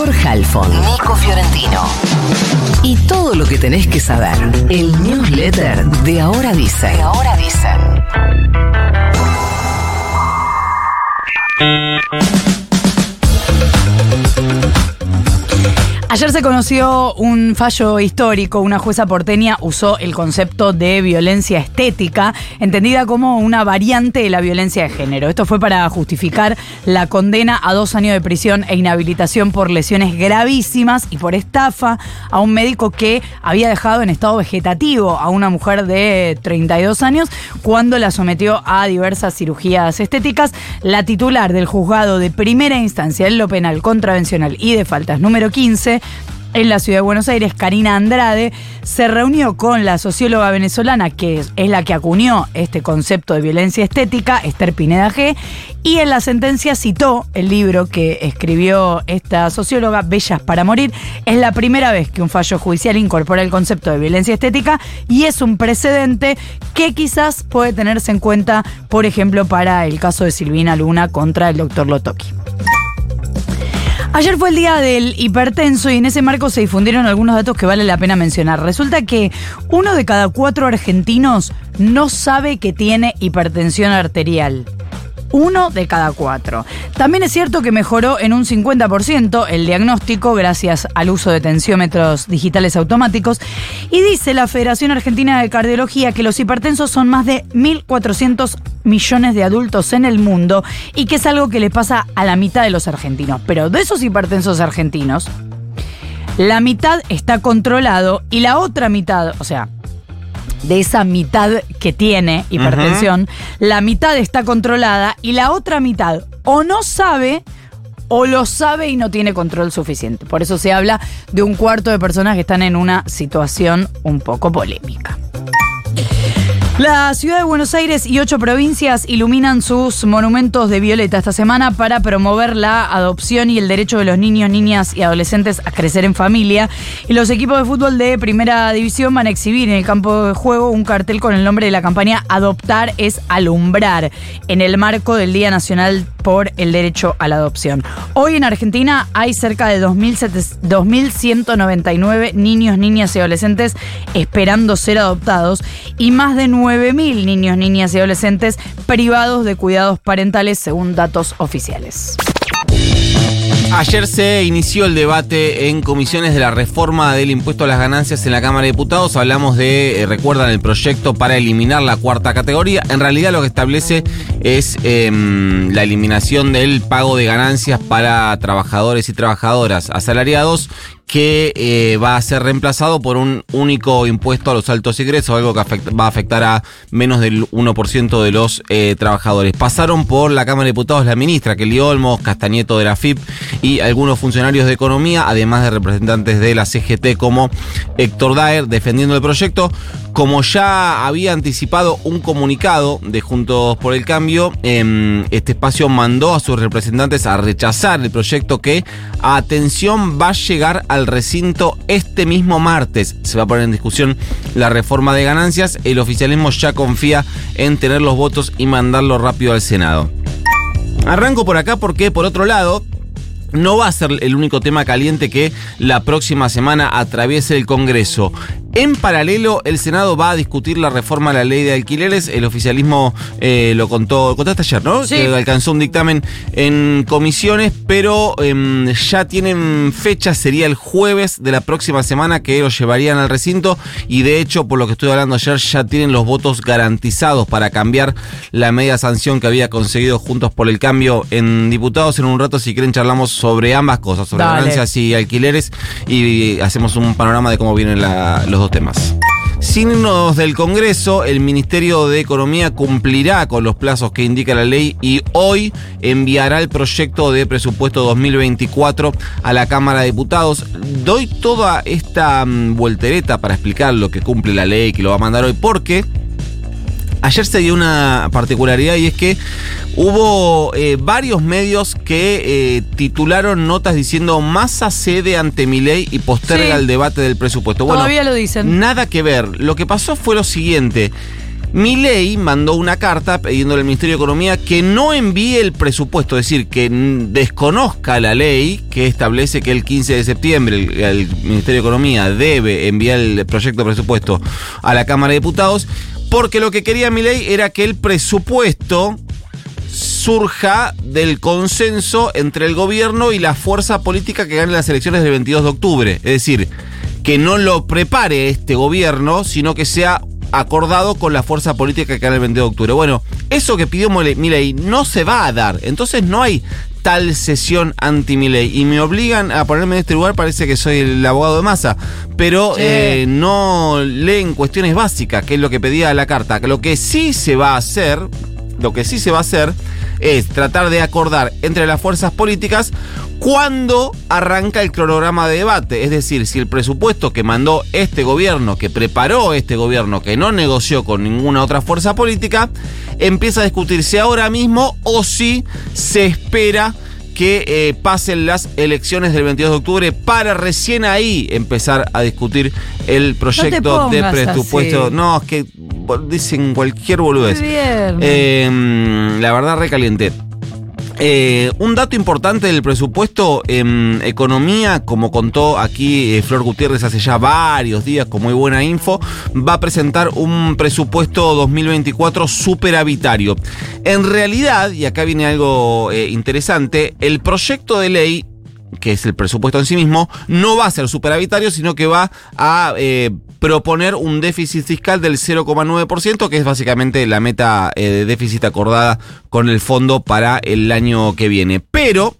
Flor Halfon, Nico Fiorentino. Y todo lo que tenés que saber. El newsletter de Ahora Dicen. De Ahora Dicen. Ayer se conoció un fallo histórico. Una jueza porteña usó el concepto de violencia estética, entendida como una variante de la violencia de género. Esto fue para justificar la condena a dos años de prisión e inhabilitación por lesiones gravísimas y por estafa a un médico que había dejado en estado vegetativo a una mujer de 32 años cuando la sometió a diversas cirugías estéticas. La titular del juzgado de primera instancia en lo penal, contravencional y de faltas número 15 en la ciudad de Buenos Aires, Karina Andrade, se reunió con la socióloga venezolana, que es, la que acuñó este concepto de violencia estética, Esther Pineda G, y en la sentencia citó el libro que escribió esta socióloga, Bellas para Morir. Es la primera vez que un fallo judicial incorpora el concepto de violencia estética y es un precedente que quizás puede tenerse en cuenta, por ejemplo, para el caso de Silvina Luna contra el doctor Lotoki. Ayer fue el día del hipertenso y en ese marco se difundieron algunos datos que vale la pena mencionar. Resulta que uno de cada cuatro argentinos no sabe que tiene hipertensión arterial. Uno de cada cuatro. También es cierto que mejoró en un 50% el diagnóstico gracias al uso de tensiómetros digitales automáticos. Y dice la Federación Argentina de Cardiología que los hipertensos son más de 1.400 millones de adultos en el mundo y que es algo que le pasa a la mitad de los argentinos. Pero de esos hipertensos argentinos, la mitad está controlado y la otra mitad, o sea, de esa mitad que tiene hipertensión, la mitad está controlada y la otra mitad o no sabe o lo sabe y no tiene control suficiente. Por eso se habla de un cuarto de personas que están en una situación un poco polémica. La ciudad de Buenos Aires y ocho provincias iluminan sus monumentos de violeta esta semana para promover la adopción y el derecho de los niños, niñas y adolescentes a crecer en familia. Y los equipos de fútbol de primera división van a exhibir en el campo de juego un cartel con el nombre de la campaña Adoptar es alumbrar, en el marco del Día Nacional por el Derecho a la Adopción. Hoy en Argentina hay cerca de 2.199 niños, niñas y adolescentes esperando ser adoptados y más de 9.000 niños, niñas y adolescentes privados de cuidados parentales según datos oficiales. Ayer se inició el debate en comisiones de la reforma del impuesto a las ganancias en la Cámara de Diputados. Hablamos de, eh, recuerdan, el proyecto para eliminar la cuarta categoría. En realidad lo que establece es em, la eliminación del pago de ganancias para trabajadores y trabajadoras asalariados que eh, va a ser reemplazado por un único impuesto a los altos ingresos, algo que va a afectar a menos del 1% de los eh, trabajadores. Pasaron por la Cámara de Diputados la ministra Kelly Olmos, Castañeto de la FIP y algunos funcionarios de economía, además de representantes de la CGT como Héctor Daer, defendiendo el proyecto. Como ya había anticipado un comunicado de Juntos por el Cambio, em, este espacio mandó a sus representantes a rechazar el proyecto que, atención, va a llegar al recinto este mismo martes. Se va a poner en discusión la reforma de ganancias. El oficialismo ya confía en tener los votos y mandarlo rápido al Senado. Arranco por acá porque, por otro lado, no va a ser el único tema caliente que la próxima semana atraviese el Congreso. En paralelo, el Senado va a discutir la reforma a la ley de alquileres. El oficialismo eh, lo contó, contaste ayer, ¿no? Sí. Que alcanzó un dictamen en comisiones, pero em, ya tienen fecha, sería el jueves de la próxima semana que lo llevarían al recinto. Y de hecho, por lo que estuve hablando ayer, ya tienen los votos garantizados para cambiar la media sanción que había conseguido Juntos por el Cambio en diputados. En un rato, si quieren, charlamos sobre ambas cosas, sobre Dale. ganancias y alquileres, y hacemos un panorama de cómo vienen la- los dos temas. Signos del Congreso, el Ministerio de Economía cumplirá con los plazos que indica la ley y hoy enviará el proyecto de presupuesto 2024 a la Cámara de Diputados. Doy toda esta mm, voltereta para explicar lo que cumple la ley, que lo va a mandar hoy, porque Ayer se dio una particularidad y es que hubo eh, varios medios que eh, titularon notas diciendo Massa cede ante mi ley y posterga Sí. el debate del presupuesto. Bueno, Todavía lo dicen. Nada que ver. Lo que pasó fue lo siguiente. Milei mandó una carta pidiéndole al Ministerio de Economía que no envíe el presupuesto, es decir, que desconozca la ley que establece que el 15 de septiembre el, el Ministerio de Economía debe enviar el proyecto de presupuesto a la Cámara de Diputados, porque lo que quería Milei era que el presupuesto surja del consenso entre el gobierno y la fuerza política que gane las elecciones del 22 de octubre. Es decir, que no lo prepare este gobierno, sino que sea acordado con la fuerza política que gane el 22 de octubre. Bueno, eso que pidió Milei no se va a dar. Entonces no hay tal sesión anti Milei y me obligan a ponerme en este lugar, parece que soy el abogado de masa, pero eh, no leen cuestiones básicas, que es lo que pedía la carta. Lo que sí se va a hacer, lo que sí se va a hacer es tratar de acordar entre las fuerzas políticas cuándo arranca el cronograma de debate. Es decir, si el presupuesto que mandó este gobierno, que preparó este gobierno, que no negoció con ninguna otra fuerza política, empieza a discutirse ahora mismo o si se espera que eh, pasen las elecciones del 22 de octubre para recién ahí empezar a discutir el proyecto de presupuesto. No, es que dicen cualquier boludez. Eh, la verdad, recaliente. Eh, un dato importante del presupuesto en economía, como contó aquí eh, Flor Gutiérrez hace ya varios días con muy buena info, va a presentar un presupuesto 2024 superavitario. En realidad, y acá viene algo eh, interesante, el proyecto de ley que es el presupuesto en sí mismo, no va a ser superavitario, sino que va a eh, proponer un déficit fiscal del 0,9%, que es básicamente la meta eh, de déficit acordada con el fondo para el año que viene. Pero,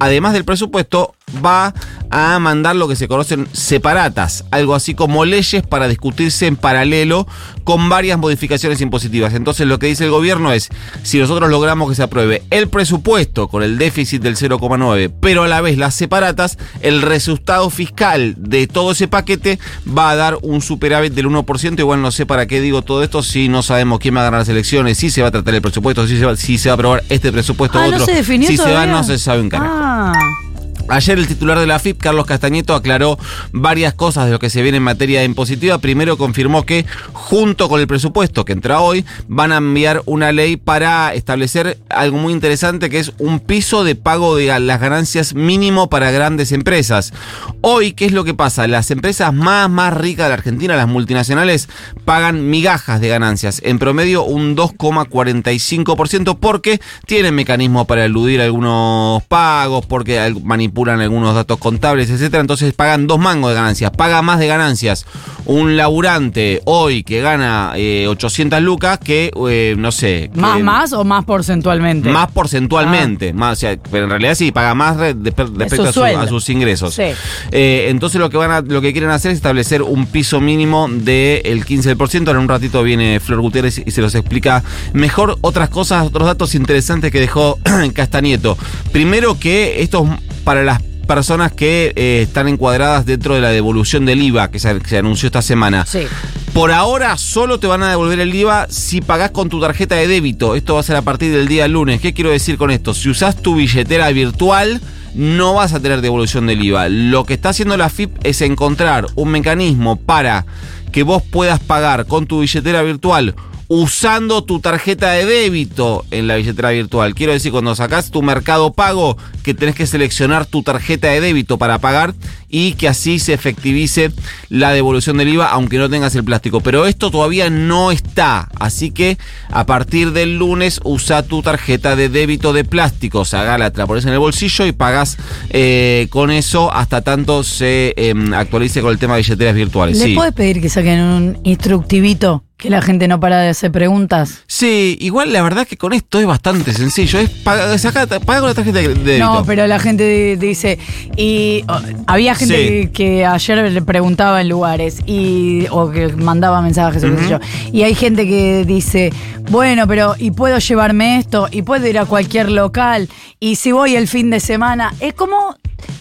además del presupuesto, va a mandar lo que se conocen separatas, algo así como leyes para discutirse en paralelo con varias modificaciones impositivas. Entonces lo que dice el gobierno es, si nosotros logramos que se apruebe el presupuesto con el déficit del 0,9, pero a la vez las separatas, el resultado fiscal de todo ese paquete va a dar un superávit del 1%. Igual no sé para qué digo todo esto si no sabemos quién va a ganar las elecciones, si se va a tratar el presupuesto, si se va, si se va a aprobar este presupuesto ah, otro. No se definió si se va, no se sabe un carajo. Ah. Ayer el titular de la FIP, Carlos Castañeto, aclaró varias cosas de lo que se viene en materia impositiva. Primero confirmó que junto con el presupuesto que entra hoy, van a enviar una ley para establecer algo muy interesante que es un piso de pago de las ganancias mínimo para grandes empresas. Hoy, ¿qué es lo que pasa? Las empresas más, más ricas de Argentina, las multinacionales, pagan migajas de ganancias, en promedio un 2,45% porque tienen mecanismos para eludir algunos pagos, porque manipulan manipulan algunos datos contables, etcétera, entonces pagan dos mangos de ganancias. Paga más de ganancias un laburante hoy que gana 800 eh, lucas que, eh, no sé. ¿Más, más o más porcentualmente? Más porcentualmente. Ah. Más, pero en realidad sí, paga más respecto a, sus ingresos. Eh, entonces lo que van a, lo que quieren hacer es establecer un piso mínimo del 15%. En un ratito viene Flor Gutiérrez y se los explica mejor otras cosas, otros datos interesantes que dejó Castanieto. Primero que estos para las personas que eh, están encuadradas dentro de la devolución del IVA que se, anunció esta semana. Sí. Por ahora solo te van a devolver el IVA si pagás con tu tarjeta de débito. Esto va a ser a partir del día lunes. ¿Qué quiero decir con esto? Si usás tu billetera virtual, no vas a tener devolución del IVA. Lo que está haciendo la FIP es encontrar un mecanismo para que vos puedas pagar con tu billetera virtual usando tu tarjeta de débito en la billetera virtual. Quiero decir, cuando sacas tu mercado pago, que tenés que seleccionar tu tarjeta de débito para pagar y que así se efectivice la devolución del IVA, aunque no tengas el plástico. Pero esto todavía no está, así que a partir del lunes usa tu tarjeta de débito de plástico, sagala, te la pones en el bolsillo y pagas eh, con eso hasta tanto se em, actualice con el tema de billeteras virtuales. ¿Le puedes pedir que saquen un instructivito? Que la gente no para de hacer preguntas. Sí, igual la verdad que con esto es bastante sencillo. Es paga, con la tarjeta de débito. No, pero la gente dice. Y oh, había gente que, ayer le preguntaba en lugares y o que mandaba mensajes o qué sé yo. Y hay gente que dice, bueno, pero ¿y puedo llevarme esto? ¿Y puedo ir a cualquier local? ¿Y si voy el fin de semana? Es como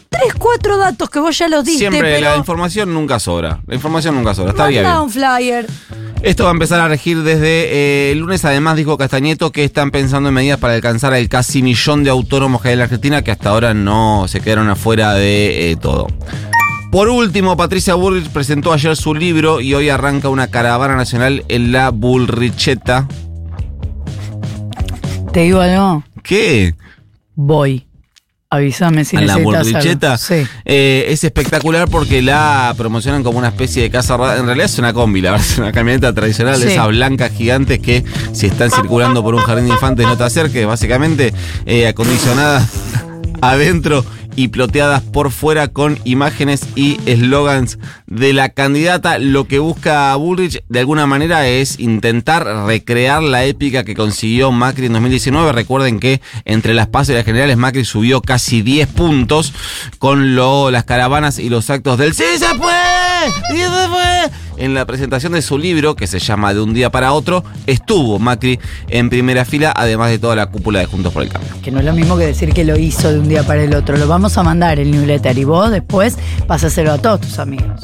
tres, cuatro datos que vos ya los diste. Siempre la información nunca sobra. La información nunca sobra. Está bien. un flyer. Esto va a empezar a regir desde eh, el lunes. Además, dijo Castañeto que están pensando en medidas para alcanzar el casi millón de autónomos que hay en la Argentina, que hasta ahora no se quedaron afuera de eh, todo. Por último, Patricia Bullrich presentó ayer su libro y hoy arranca una caravana nacional en la Bullricheta. Te digo algo, ¿Qué? voy. Avísame si a la. Bullricheta. Sí. Eh, es espectacular porque la promocionan como una especie de casa. En realidad es una combi, la verdad, es una camioneta tradicional de Sí. esas blancas gigantes que si están circulando por un jardín de infantes no te acerques, básicamente eh, acondicionadas adentro y ploteadas por fuera con imágenes y eslogans de la candidata. Lo que busca Bullrich de alguna manera es intentar recrear la épica que consiguió Macri en 2019. Recuerden que entre las pases y las generales Macri subió casi 10 puntos con las caravanas y los actos del ¡Sí se puede! ¡Sí se puede! En la presentación de su libro, que se llama De un día para otro, estuvo Macri en primera fila, además de toda la cúpula de Juntos por el Cambio. Que no es lo mismo que decir que lo hizo de un día para el otro. Lo vamos a mandar el newsletter y vos después pasáselo a todos tus amigos.